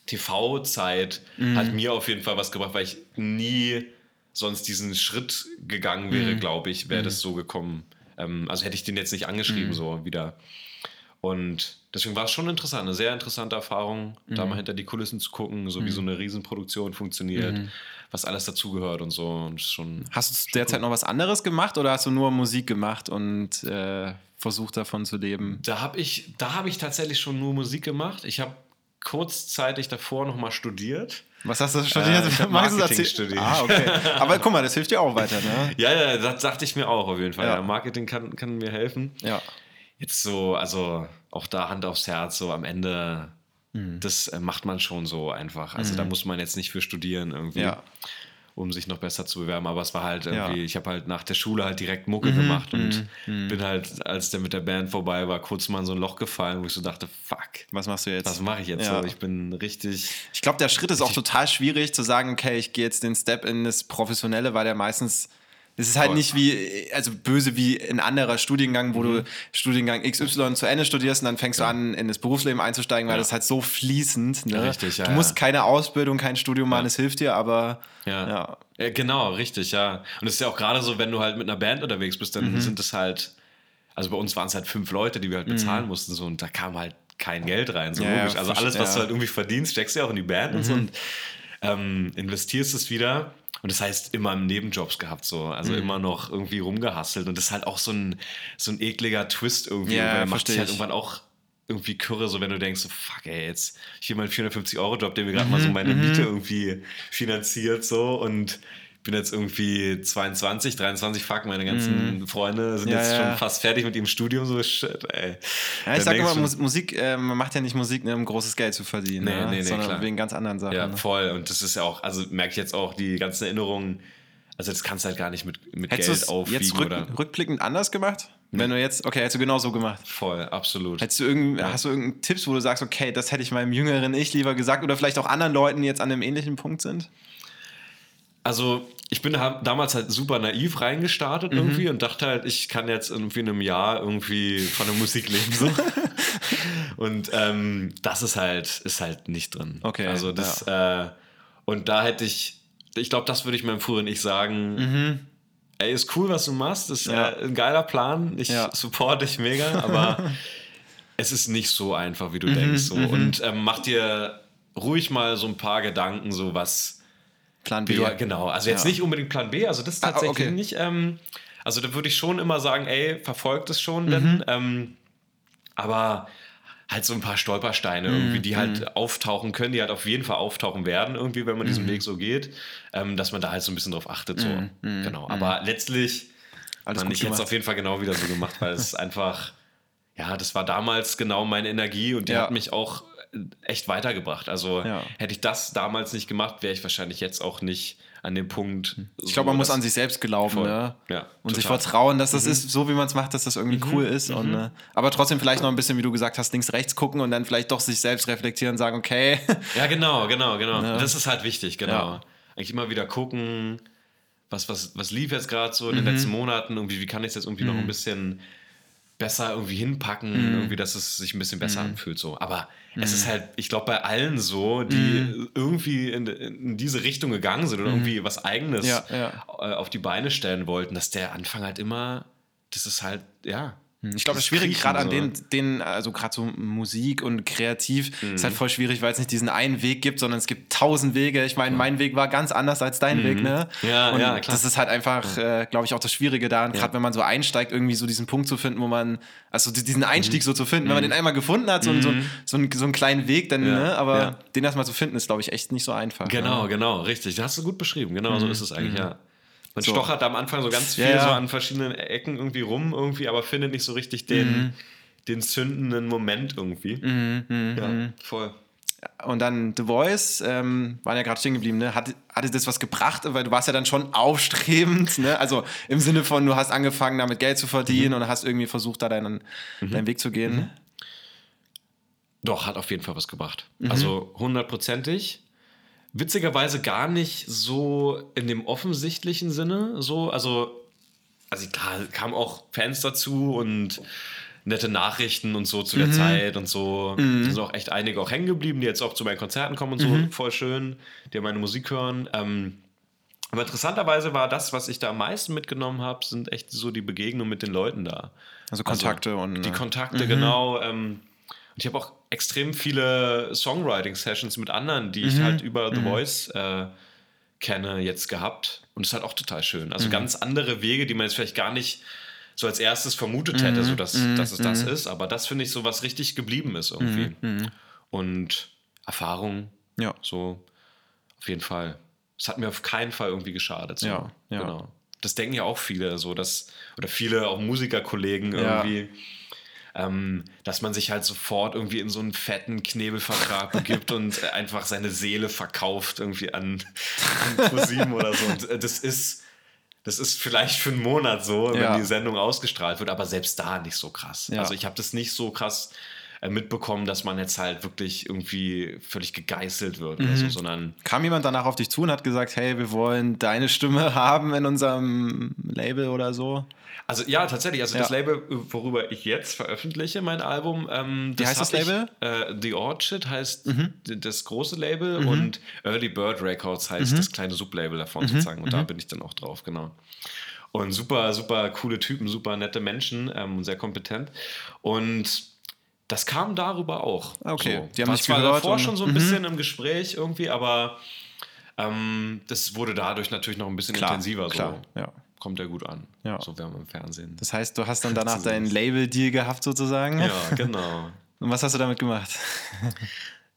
TV-Zeit Mhm. hat mir auf jeden Fall was gebracht, weil ich nie sonst diesen Schritt gegangen wäre, Mhm. glaube ich, wäre das so gekommen. Ähm, also hätte ich den jetzt nicht Mhm. angeschrieben, so wieder. Und deswegen war es schon interessant, eine sehr interessante Erfahrung, da Mhm. mal hinter die Kulissen zu gucken, so wie so eine Riesenproduktion funktioniert, was alles dazugehört und so. Und schon. Mhm. Hast du derzeit noch was anderes gemacht oder hast du nur Musik gemacht und äh, versucht davon zu leben? Da habe ich, da habe ich tatsächlich schon nur Musik gemacht. Ich habe kurzzeitig davor noch mal studiert. Was hast du studiert? Äh, ich hab du Marketing erzählen? studiert. Ah, okay. Aber guck mal, das hilft dir auch weiter, ne? Ja, ja, das dachte ich mir auch auf jeden Fall. Ja. Ja. Marketing kann, kann mir helfen. Ja. Jetzt so, also auch da Hand aufs Herz, so am Ende, Mhm. das äh, macht man schon so einfach. Also da muss man jetzt nicht für studieren irgendwie, Ja. um sich noch besser zu bewerben. Aber es war halt Ja. Mhm, irgendwie, ich habe halt nach der Schule halt direkt Mucke gemacht und bin halt, als der mit der Band vorbei war, kurz mal in so ein Loch gefallen, wo ich so dachte, fuck, Was machst du jetzt? was mache ich jetzt Ja. so? Ich bin richtig. Ich glaube, der Schritt ist auch total schwierig zu sagen, okay, ich gehe jetzt den Step in das Professionelle, weil der meistens Es ist halt Voll. nicht wie, also böse wie ein anderer Studiengang, wo mhm. du Studiengang XY zu Ende studierst und dann fängst ja. du an, in das Berufsleben einzusteigen, weil ja. das halt so fließend. Ne? Richtig, ja. Du musst keine Ausbildung, kein Studium machen, es hilft dir, aber ja. Genau, richtig, ja. Und es ist ja auch gerade so, wenn du halt mit einer Band unterwegs bist, dann mhm. sind es halt, also bei uns waren es halt fünf Leute, die wir halt bezahlen mhm. mussten, so und da kam halt kein Geld rein, so logisch. also alles, was du halt irgendwie verdienst, steckst du ja auch in die Band und so mhm. und ähm, investierst es wieder. Und das heißt, immer im Nebenjobs gehabt, so. Also mhm. immer noch irgendwie rumgehasselt. Und das ist halt auch so ein, so ein ekliger Twist irgendwie. Ja, weil macht dich halt irgendwann auch irgendwie Kürre, so wenn du denkst, so, fuck, ey, jetzt hier mein 450-Euro-Job, der mir gerade mhm, mal so meine mhm. Miete irgendwie finanziert, so. Und bin jetzt irgendwie 22, 23, fuck, meine ganzen mm. Freunde sind ja, jetzt ja. schon fast fertig mit ihrem Studium, so shit, ey. Ja, ich sage immer, Musik, äh, man macht ja nicht Musik, ne, um großes Geld zu verdienen, nee, ne? nee, nee, sondern klar. wegen ganz anderen Sachen. Ja, ne? voll. Und das ist ja auch, also merke ich jetzt auch, die ganzen Erinnerungen, also das kannst du halt gar nicht mit, mit Geld aufwiegen. jetzt rück, oder? rückblickend anders gemacht? Wenn du jetzt, okay, hättest du genau so gemacht. Voll, absolut. Hättest du irgend, ja. Hast du irgendeinen Tipps, wo du sagst, okay, das hätte ich meinem jüngeren Ich lieber gesagt oder vielleicht auch anderen Leuten, die jetzt an einem ähnlichen Punkt sind? Also ich bin damals halt super naiv reingestartet mhm. irgendwie und dachte halt, ich kann jetzt irgendwie in einem Jahr irgendwie von der Musik leben. So. und ähm, das ist halt, ist halt nicht drin. Okay. Also das, ja. äh, und da hätte ich, ich glaube, das würde ich meinem früheren Ich sagen. Mhm. Ey, ist cool, was du machst, ist ja. äh, ein geiler Plan. Ich ja. supporte dich mega, aber es ist nicht so einfach, wie du mhm, denkst. So. Mhm. Und ähm, mach dir ruhig mal so ein paar Gedanken, so was Plan B. Du, genau, also jetzt ja. nicht unbedingt Plan B, also das ist ah, tatsächlich ah, okay. nicht. Ähm, also da würde ich schon immer sagen, ey, verfolgt es schon, mhm. denn, ähm, aber halt so ein paar Stolpersteine mhm. irgendwie, die halt mhm. auftauchen können, die halt auf jeden Fall auftauchen werden, irgendwie, wenn man diesen mhm. Weg so geht, ähm, dass man da halt so ein bisschen drauf achtet. So. Mhm. Mhm. Genau. Aber letztlich, Alles man, ich hätte es auf jeden Fall genau wieder so gemacht, weil es einfach, ja, das war damals genau meine Energie und die ja. hat mich auch echt weitergebracht. Also ja. hätte ich das damals nicht gemacht, wäre ich wahrscheinlich jetzt auch nicht an dem Punkt. Ich glaube, man muss an sich selbst glauben ne? ja, und total. sich vertrauen, dass das mhm. ist, so wie man es macht, dass das irgendwie mhm. cool ist. Mhm. Und, äh, aber trotzdem vielleicht noch ein bisschen, wie du gesagt hast, links, rechts gucken und dann vielleicht doch sich selbst reflektieren und sagen, okay. Ja, genau, genau, genau. Ja. Das ist halt wichtig, genau. Ja. Eigentlich immer wieder gucken, was, was, was lief jetzt gerade so in den mhm. letzten Monaten, irgendwie, wie kann ich es jetzt irgendwie noch ein mhm. bisschen besser irgendwie hinpacken, mhm. irgendwie, dass es sich ein bisschen besser mhm. anfühlt. So. Aber mhm. es ist halt, ich glaube, bei allen so, die mhm. irgendwie in, in, diese Richtung gegangen sind oder mhm. irgendwie was Eigenes ja, ja. Äh, auf die Beine stellen wollten, dass der Anfang halt immer, das ist halt, ja, ich glaube, das Schwierige gerade an den, den also gerade so Musik und kreativ, mhm. ist halt voll schwierig, weil es nicht diesen einen Weg gibt, sondern es gibt tausend Wege. Ich meine, mein Weg war ganz anders als dein mhm. Weg, ne? Ja, und ja, klar. Das ist halt einfach, äh, glaube ich, auch das Schwierige daran, ja. gerade wenn man so einsteigt, irgendwie so diesen Punkt zu finden, wo man, also diesen Einstieg mhm. so zu finden, wenn man mhm. den einmal gefunden hat, so, so, mhm. so, einen, so einen kleinen Weg, dann, ja. ne? Aber ja. den erstmal zu finden, ist, glaube ich, echt nicht so einfach. Genau, ne? genau, richtig. Das hast du gut beschrieben. Genau so ist es eigentlich, ja. Man so. stochert am Anfang so ganz viel ja, ja. so an verschiedenen Ecken irgendwie rum, irgendwie, aber findet nicht so richtig den, mhm. den zündenden Moment irgendwie. Mhm, mhm, ja, mhm. voll. Und dann The Voice, ähm, waren ja gerade stehen geblieben, ne? Hat, hatte das was gebracht? Weil du warst ja dann schon aufstrebend, ne? Also im Sinne von, du hast angefangen, damit Geld zu verdienen mhm. und hast irgendwie versucht, da deinen, mhm. deinen Weg zu gehen. Doch, hat auf jeden Fall was gebracht. Also hundertprozentig witzigerweise gar nicht so in dem offensichtlichen Sinne. So, also, also klar, kamen auch Fans dazu und nette Nachrichten und so zu der mhm. Zeit und so. Mhm. sind auch echt einige auch hängen geblieben, die jetzt auch zu meinen Konzerten kommen und so. Mhm. Voll schön, die meine Musik hören. Ähm, aber interessanterweise war das, was ich da am meisten mitgenommen habe, sind echt so die Begegnungen mit den Leuten da. Also Kontakte also und. Die Kontakte, mhm. genau. Ähm, und ich habe auch extrem viele Songwriting-Sessions mit anderen, die mhm. ich halt über The mhm. Voice äh, kenne, jetzt gehabt. Und es ist halt auch total schön. Also mhm. ganz andere Wege, die man jetzt vielleicht gar nicht so als erstes vermutet hätte, so dass, mhm. dass es das mhm. ist. Aber das finde ich so, was richtig geblieben ist irgendwie. Mhm. Und Erfahrung, ja. so auf jeden Fall. Es hat mir auf keinen Fall irgendwie geschadet. So. Ja, ja. Genau. Das denken ja auch viele, so dass, oder viele auch Musikerkollegen irgendwie. Ja ähm, dass man sich halt sofort irgendwie in so einen fetten Knebelvertrag begibt und einfach seine Seele verkauft irgendwie an, an ProSieben oder so. Und äh, das ist, das ist vielleicht für einen Monat so, wenn ja. die Sendung ausgestrahlt wird, aber selbst da nicht so krass. Ja. Also ich habe das nicht so krass mitbekommen, dass man jetzt halt wirklich irgendwie völlig gegeißelt wird, mhm. so, sondern. Kam jemand danach auf dich zu und hat gesagt, hey, wir wollen deine Stimme haben in unserem Label oder so? Also ja, tatsächlich. Also ja. das Label, worüber ich jetzt veröffentliche, mein Album. Ähm, Wie heißt das Label? Ich, äh, The Orchid heißt mhm. das große Label mhm. und Early Bird Records heißt mhm. das kleine Sublabel davon mhm. sozusagen. Und da mhm. bin ich dann auch drauf, genau. Und super, super coole Typen, super nette Menschen ähm, sehr kompetent. Und das kam darüber auch. Okay, so. die haben zwar davor schon so ein bisschen im Gespräch irgendwie, aber ähm, das wurde dadurch natürlich noch ein bisschen klar, intensiver. Klar, so. ja kommt ja gut an. Ja. So wären wir im Fernsehen. Das heißt, du hast dann danach deinen Label-Deal gehabt sozusagen? Ja, genau. Und was hast du damit gemacht?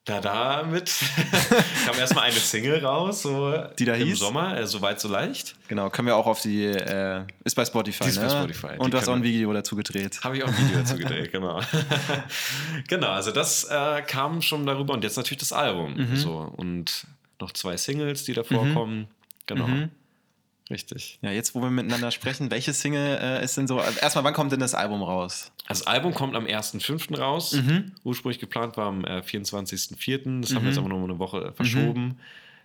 Da damit kam erstmal eine Single raus, so die da im hieß? Sommer, äh, so weit so leicht. Genau, können wir auch auf die, äh, ist bei Spotify, ist ne? bei Spotify. Und die du hast auch ein Video dazu gedreht. Habe ich auch ein Video dazu gedreht, genau. genau, also das äh, kam schon darüber und jetzt natürlich das Album. Mhm. So, und noch zwei Singles, die da vorkommen. Mhm. Genau. Mhm. Richtig. Ja, jetzt, wo wir miteinander sprechen, welche Single äh, ist denn so? Also erstmal, wann kommt denn das Album raus? Das Album kommt am 1.5. raus. Mhm. Ursprünglich geplant war am äh, 24.4. Das mhm. haben wir jetzt mhm. aber nur eine Woche verschoben. Mhm.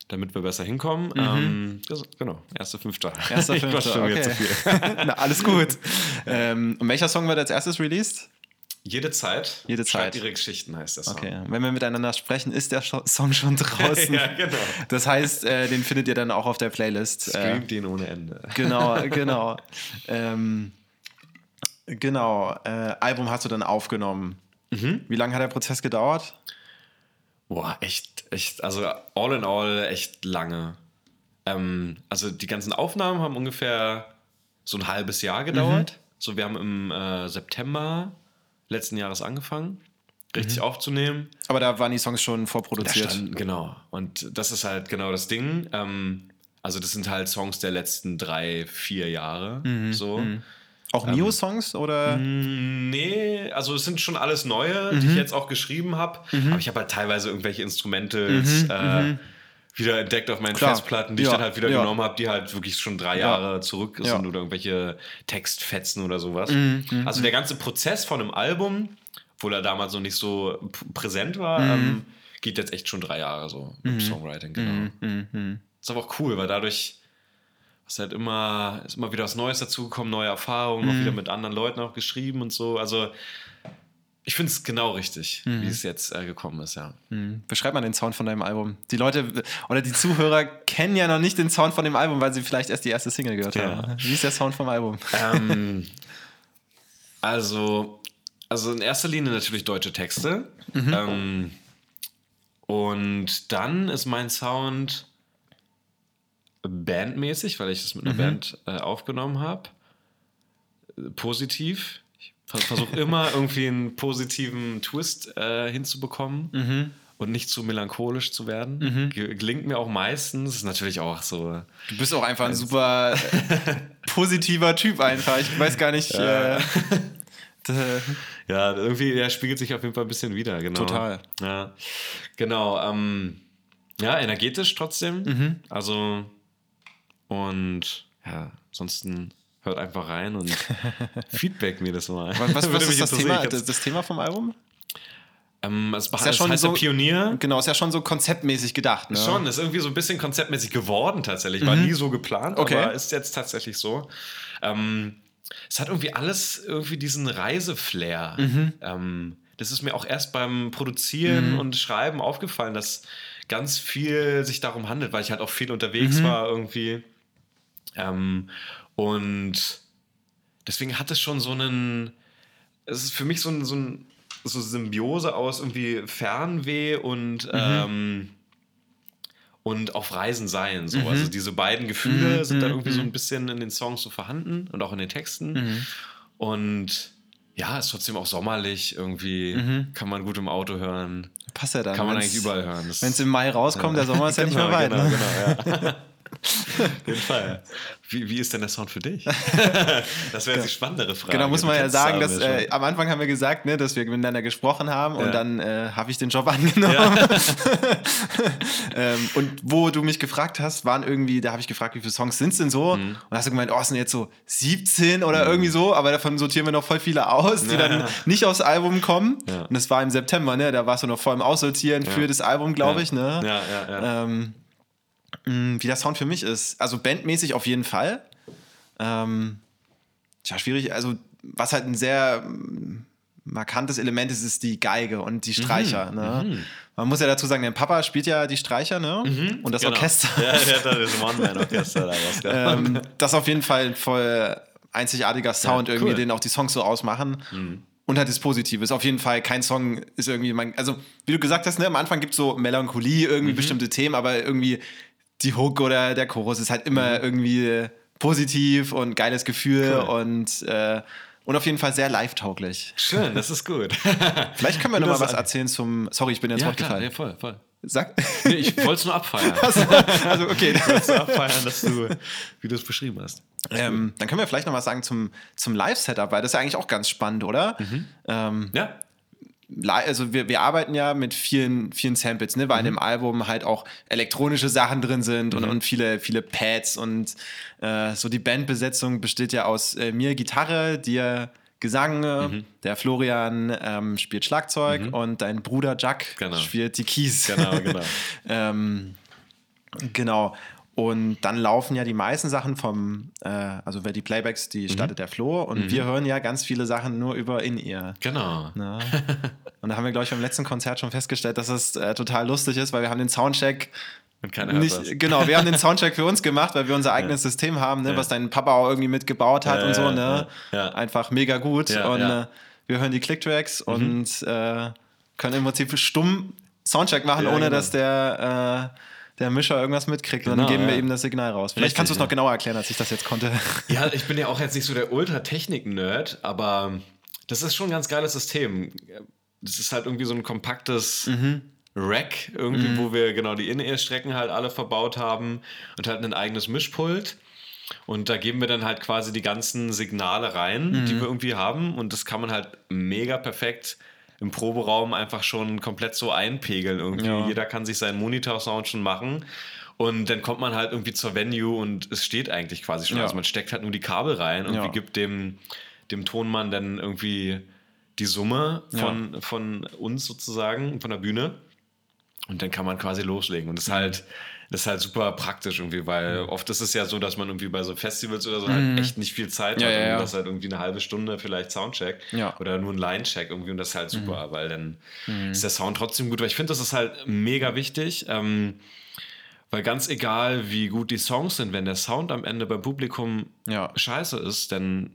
Damit wir besser hinkommen. Mhm. Ähm, das, genau, 1.5. 1.5. Okay. Na, alles gut. ähm, und welcher Song wird als erstes released? Jede Zeit. Jede Zeit. ihre Geschichten heißt das. Okay. Wenn wir miteinander sprechen, ist der Song schon draußen. ja, genau. Das heißt, äh, den findet ihr dann auch auf der Playlist. Äh, Streamt äh, ihn ohne Ende. Genau, genau. ähm, genau. Äh, Album hast du dann aufgenommen. Mhm. Wie lange hat der Prozess gedauert? Boah, echt, echt, also all in all echt lange. Ähm, also die ganzen Aufnahmen haben ungefähr so ein halbes Jahr gedauert. Mhm. So, wir haben im äh, September letzten Jahres angefangen, richtig mhm. aufzunehmen. Aber da waren die Songs schon vorproduziert. Stand, genau. Und das ist halt genau das Ding. Ähm, also, das sind halt Songs der letzten drei, vier Jahre. Mhm. So. Mhm. Auch Mio-Songs oder? Mm, nee, also es sind schon alles neue, die ich mhm. jetzt auch geschrieben habe. Mhm. Aber ich habe halt teilweise irgendwelche Instrumentals. Mhm. Äh, wieder entdeckt auf meinen Klar. Festplatten, die ja. ich dann halt wieder ja. genommen habe, die halt wirklich schon drei ja. Jahre zurück sind oder irgendwelche Textfetzen oder sowas. Mhm. mhm. Also der ganze Prozess von einem Album, obwohl er damals noch nicht so präsent war, mhm. ähm, geht jetzt echt schon drei Jahre so mit mhm. Songwriting, genau. Mhm. mhm. Ist aber auch cool, weil dadurch ist halt immer, ist immer wieder was Neues dazugekommen, neue Erfahrungen, auch wieder mit anderen Leuten auch geschrieben und so. Also ich finde es genau richtig, mhm. wie es jetzt äh, gekommen ist, ja. Mhm. Beschreib mal den Sound von deinem Album. Die Leute oder die Zuhörer kennen ja noch nicht den Sound von dem Album, weil sie vielleicht erst die erste Single gehört ja. haben. Wie ist der Sound vom Album? Ähm, also, also in erster Linie natürlich deutsche Texte. Mhm. Ähm, und dann ist mein Sound bandmäßig, weil ich das mit einer mhm. Band äh, aufgenommen habe. Positiv Versuche immer irgendwie einen positiven Twist äh, hinzubekommen. Mhm. Und nicht zu melancholisch zu werden. Mhm. Gelingt mir auch meistens. Ist natürlich auch so. Du bist auch einfach ein super positiver Typ einfach. Ich weiß gar nicht. Ja. Äh, ja, irgendwie, der spiegelt sich auf jeden Fall ein bisschen wieder, genau. Total. Ja, genau. Ähm, ja, energetisch trotzdem. Mhm. Also, und ja, ansonsten Hört einfach rein und Feedback mir das mal. Was, was, was ist das Thema, das, das Thema vom Album? Ähm, es ist ja schon heißt so, Pionier. Genau, ist ja schon so konzeptmäßig gedacht. Ne? Schon, ist irgendwie so ein bisschen konzeptmäßig geworden tatsächlich. War mhm. nie so geplant, okay. aber ist jetzt tatsächlich so. Ähm, es hat irgendwie alles irgendwie diesen Reiseflair. Mhm. Ähm, das ist mir auch erst beim Produzieren mhm. und Schreiben aufgefallen, dass ganz viel sich darum handelt, weil ich halt auch viel unterwegs mhm. war irgendwie. Ähm, und deswegen hat es schon so einen, es ist für mich so ein, so ein so Symbiose aus irgendwie Fernweh und mhm. ähm, und auf Reisen sein. So. Mhm. Also diese beiden Gefühle mhm. sind da irgendwie so ein mhm. bisschen in den Songs so vorhanden und auch in den Texten. Mhm. Und ja, ist trotzdem auch sommerlich. Irgendwie mhm. kann man gut im Auto hören. Passt ja dann. Kann man eigentlich überall hören. Wenn es im Mai rauskommt, ja. der Sommer ist ja nicht mehr genau, weit. Genau, ne? genau, ja. Auf jeden Fall. Wie, wie ist denn der Sound für dich? das wäre jetzt die spannendere Frage. Genau, muss man ja sagen, dass äh, am Anfang haben wir gesagt, ne, dass wir miteinander gesprochen haben ja. und dann äh, habe ich den Job angenommen. Ja. ähm, und wo du mich gefragt hast, waren irgendwie, da habe ich gefragt, wie viele Songs sind es denn so? Mhm. Und hast du gemeint, oh, es sind jetzt so 17 oder mhm. irgendwie so, aber davon sortieren wir noch voll viele aus, die ja. dann nicht aufs Album kommen. Und das war im September, ne? Da warst du noch voll im Aussortieren für das Album, glaube ich, ne? Ja, ja, ja. Ähm, wie der Sound für mich ist. Also bandmäßig auf jeden Fall. Ähm, tja, schwierig. Also, was halt ein sehr mm, markantes Element ist, ist die Geige und die Streicher. Mhm. Ne? Mhm. Man muss ja dazu sagen, der Papa spielt ja die Streicher ne? Mhm. und das genau. Orchester. Ja, der hat das One-Man-Orchester ähm, Das ist auf jeden Fall ein voll einzigartiger Sound, ja, cool. irgendwie, den auch die Songs so ausmachen. Mhm. Und halt das Positive ist auf jeden Fall, kein Song ist irgendwie, mein, also wie du gesagt hast, ne, am Anfang gibt es so Melancholie, irgendwie mhm. bestimmte Themen, aber irgendwie die Hook oder der Chorus ist halt immer mhm. irgendwie positiv und geiles Gefühl cool. und, äh, und auf jeden Fall sehr live-tauglich. Schön, das ist gut. Vielleicht können wir noch mal was erzählen zum. Sorry, ich bin jetzt ja, Wort gefallen. Ja, voll, voll. Sag. Nee, ich wollte es nur abfeiern. Also, also okay. Ich wollte es nur abfeiern, dass du, wie du es beschrieben hast. Ähm, dann können wir vielleicht noch was sagen zum, zum Live-Setup, weil das ist ja eigentlich auch ganz spannend, oder? Mhm. Ähm, ja also wir, wir arbeiten ja mit vielen, vielen Samples, ne, weil mhm. in dem Album halt auch elektronische Sachen drin sind mhm. und, und viele, viele Pads und äh, so die Bandbesetzung besteht ja aus äh, mir Gitarre, dir Gesang, mhm. der Florian ähm, spielt Schlagzeug mhm. und dein Bruder Jack genau. spielt die Keys. Genau, genau. ähm, genau. Und dann laufen ja die meisten Sachen vom, äh, also wer die Playbacks, die mhm. startet der Flo und mhm. wir hören ja ganz viele Sachen nur über In-Ear. Genau. Ne? und da haben wir, glaube ich, beim letzten Konzert schon festgestellt, dass es äh, total lustig ist, weil wir haben den Soundcheck und keiner nicht, das. Genau, wir haben den Soundcheck für uns gemacht, weil wir unser eigenes ja. System haben, ne, ja. was dein Papa auch irgendwie mitgebaut hat ja, und so, ne? Einfach mega gut. und äh, wir hören die Clicktracks mhm. und äh, können im Prinzip stumm Soundcheck machen, ohne genau. dass der äh, der Mischer irgendwas mitkriegt genau, und dann geben wir ihm das Signal raus. Vielleicht Richtig, kannst du es noch genauer erklären, als ich das jetzt konnte. Ja, ich bin ja auch jetzt nicht so der Ultra-Technik-Nerd, aber das ist schon ein ganz geiles System. Das ist halt irgendwie so ein kompaktes mhm. Rack, irgendwie, mhm. wo wir genau die In-Ear-Strecken halt alle verbaut haben und halt ein eigenes Mischpult. Und da geben wir dann halt quasi die ganzen Signale rein, mhm. die wir irgendwie haben. Und das kann man halt mega perfekt im Proberaum einfach schon komplett so einpegeln irgendwie. Ja. Jeder kann sich seinen Monitor-Sound schon machen. Und dann kommt man halt irgendwie zur Venue und es steht eigentlich quasi schon. Ja. Also man steckt halt nur die Kabel rein und ja. gibt dem, dem Tonmann dann irgendwie die Summe von, ja. von uns sozusagen, von der Bühne. Und dann kann man quasi loslegen. Und das ist halt das ist halt super praktisch irgendwie, weil mhm. oft ist es ja so, dass man irgendwie bei so Festivals oder so halt mhm. echt nicht viel Zeit ja, hat. Ja, und das halt irgendwie eine halbe Stunde vielleicht Soundcheck oder nur ein Line-Check irgendwie und das ist halt super, mhm. weil dann mhm. ist der Sound trotzdem gut. Weil ich finde, das ist halt mega wichtig. Ähm, weil ganz egal, wie gut die Songs sind, wenn der Sound am Ende beim Publikum scheiße ist, dann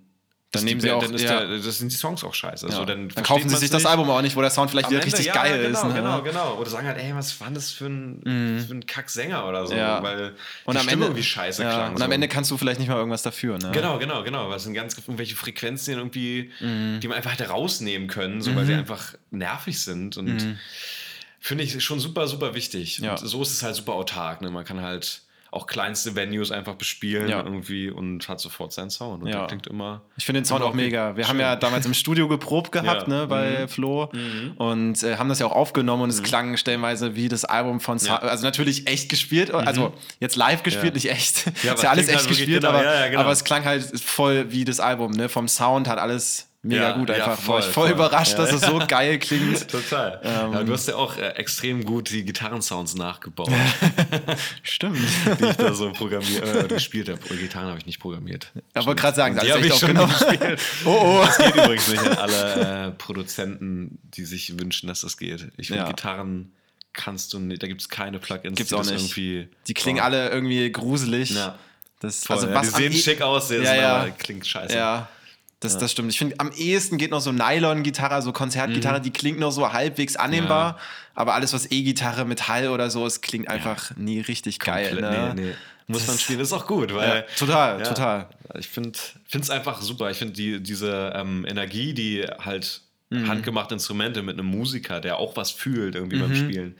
dann nehmen sie auch, dann ja. der, das sind die Songs auch scheiße. Ja. Also dann, dann kaufen sie sich das Album auch nicht, wo der Sound vielleicht wieder richtig ja, geil genau, ist. Ne? Genau, genau. Oder sagen halt, ey, was war das für ein, mhm. für ein Kacksänger oder so, weil und die am Stimme Ende, irgendwie scheiße klang. Und so. am Ende kannst du vielleicht nicht mal irgendwas dafür. Ne? Genau, genau, genau. Weil es sind ganz irgendwelche Frequenzen irgendwie, mhm. die man einfach hätte rausnehmen können, so, weil sie mhm. einfach nervig sind und mhm. finde ich schon super, super wichtig. Und so ist es halt super autark. Ne? Man kann halt auch kleinste Venues einfach bespielen ja. irgendwie und hat sofort seinen Sound. Und ja. klingt immer. Ich finde den Sound auch mega. Wir schön. haben ja damals im Studio geprobt gehabt, ja. ne, bei mhm. Flo mhm. und äh, haben das ja auch aufgenommen und es mhm. klang stellenweise wie das Album von ja. also natürlich echt gespielt, mhm. also jetzt live gespielt, nicht echt. Ja, ist ja alles echt halt gespielt, genau, aber, genau. aber es klang halt voll wie das Album, ne? Vom Sound hat alles mega ja, gut einfach. Ja, voll, voll, voll, überrascht, dass es so geil klingt. Total. Ähm, ja, du hast ja auch äh, extrem gut die Gitarrensounds nachgebaut. Stimmt. Die ich da so programmiert, äh, gespielt habe. Gitarren habe ich nicht programmiert. Ich wollte gerade sagen, die habe ich schon genau. gespielt. oh, oh. Das geht übrigens nicht an alle äh, Produzenten, die sich wünschen, dass das geht. Ich finde, Gitarren kannst du nicht, da gibt es keine Plugins. Gibt's auch nicht. Irgendwie, die klingen oh. alle irgendwie gruselig. Ja. Das, Voll, also was die sehen schick aus, ja, ja. aber klingt scheiße. Ja. Das, ja. das stimmt. Ich finde, am ehesten geht noch so Nylon-Gitarre, so Konzertgitarre, mhm. die klingt noch so halbwegs annehmbar. Ja. Aber alles, was E-Gitarre, Metall oder so ist, klingt einfach ja. nie richtig Komplett, geil. Ne? Nee, nee. Muss man spielen, ist auch gut. Weil, total, total. Ich finde es einfach super. Ich finde die, diese ähm, Energie, die halt mhm. handgemachte Instrumente mit einem Musiker, der auch was fühlt irgendwie mhm. beim Spielen,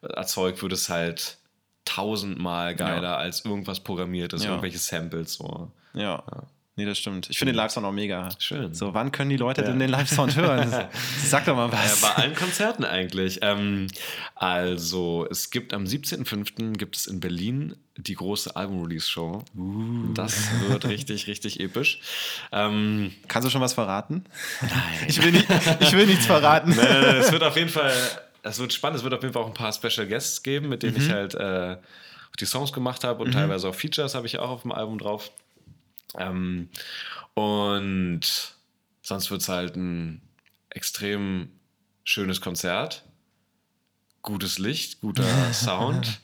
erzeugt, wird es halt tausendmal geiler als irgendwas programmiertes, ja. irgendwelche Samples. So. Ja. Nee, das stimmt. Ich finde den Live-Sound auch mega. Schön. So, wann können die Leute ja. denn den Live-Sound hören? Sag doch mal was. Ja, bei allen Konzerten eigentlich. Ähm, also, es gibt am 17.05. gibt es in Berlin die große Album-Release-Show. Uh. Das wird richtig, richtig episch. Ähm, Kannst du schon was verraten? Nein. Ich will, nicht, ich will nichts verraten. Es wird auf jeden Fall, es wird spannend. Es wird auf jeden Fall auch ein paar Special Guests geben, mit denen mhm. ich halt äh, die Songs gemacht habe und mhm. teilweise auch Features habe ich auch auf dem Album drauf. Ähm, und sonst wird es halt ein extrem schönes Konzert. Gutes Licht, guter Sound.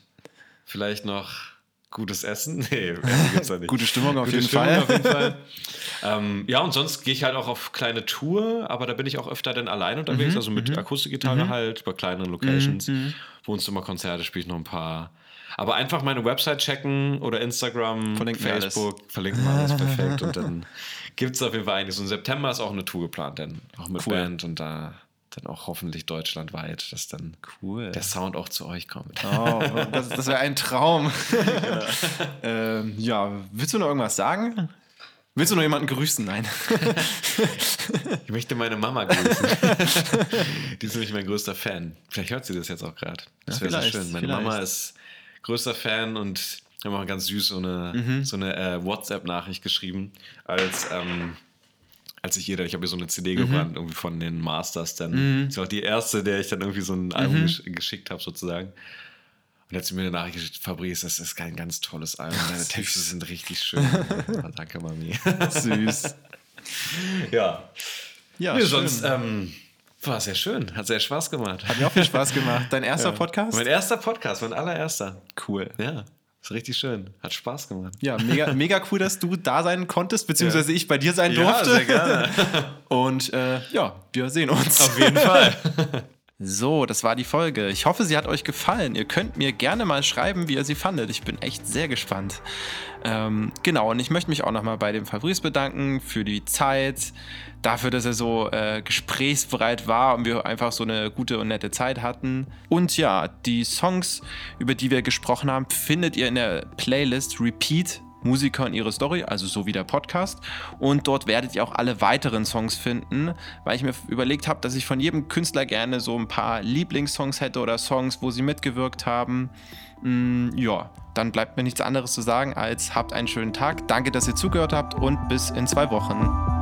Vielleicht noch gutes Essen. Nee, Essen gibt's da nicht. Gute Stimmung auf, Gute jeden, Stimmung Fall. auf jeden Fall. ähm, ja, und sonst gehe ich halt auch auf kleine Tour, aber da bin ich auch öfter dann allein unterwegs, mhm, also mit mhm. Akustikgitarre mhm. halt, bei kleineren Locations. Mhm. Wohnzimmerkonzerte spiele ich noch ein paar aber einfach meine Website checken oder Instagram, verlinken Facebook, alles. verlinken wir alles perfekt. Und dann gibt es auf jeden Fall einiges. Und September ist auch eine Tour geplant, denn auch mit cool. Band und da dann auch hoffentlich deutschlandweit, dass dann cool. der Sound auch zu euch kommt. Oh, das, das wäre ein Traum. genau. ähm, ja, willst du noch irgendwas sagen? Willst du noch jemanden grüßen? Nein. ich möchte meine Mama grüßen. Die ist nämlich mein größter Fan. Vielleicht hört sie das jetzt auch gerade. Das wäre ja, so schön. Meine vielleicht. Mama ist größter Fan und haben auch ganz süß so eine, mhm. so eine äh, WhatsApp-Nachricht geschrieben, als, ähm, als ich jeder, ich habe ihr so eine CD mhm. gebrannt, irgendwie von den Masters dann. Mhm. Das war auch die erste, der ich dann irgendwie so ein Album mhm. gesch geschickt habe, sozusagen. Und hat sie mir eine Nachricht geschickt, Fabrice, das ist ein ganz tolles Album. Deine Texte sind richtig schön. Danke, Mami. Süß. ja. Ja, nee, sonst, ähm, war sehr schön, hat sehr Spaß gemacht. Hat mir auch viel Spaß gemacht. Dein erster ja. Podcast? Mein erster Podcast, mein allererster. Cool. Ja. Ist richtig schön. Hat Spaß gemacht. Ja, mega, mega cool, dass du da sein konntest, beziehungsweise ja. ich bei dir sein durfte. Ja, sehr gerne. Und äh, ja, wir sehen uns. Auf jeden Fall. So, das war die Folge. Ich hoffe, sie hat euch gefallen. Ihr könnt mir gerne mal schreiben, wie ihr sie fandet. Ich bin echt sehr gespannt. Ähm, genau, und ich möchte mich auch nochmal bei dem Fabrice bedanken für die Zeit, dafür, dass er so äh, gesprächsbereit war und wir einfach so eine gute und nette Zeit hatten. Und ja, die Songs, über die wir gesprochen haben, findet ihr in der Playlist Repeat Musiker und ihre Story, also so wie der Podcast. Und dort werdet ihr auch alle weiteren Songs finden, weil ich mir überlegt habe, dass ich von jedem Künstler gerne so ein paar Lieblingssongs hätte oder Songs, wo sie mitgewirkt haben. Mm, ja, dann bleibt mir nichts anderes zu sagen als habt einen schönen Tag. Danke, dass ihr zugehört habt und bis in zwei Wochen.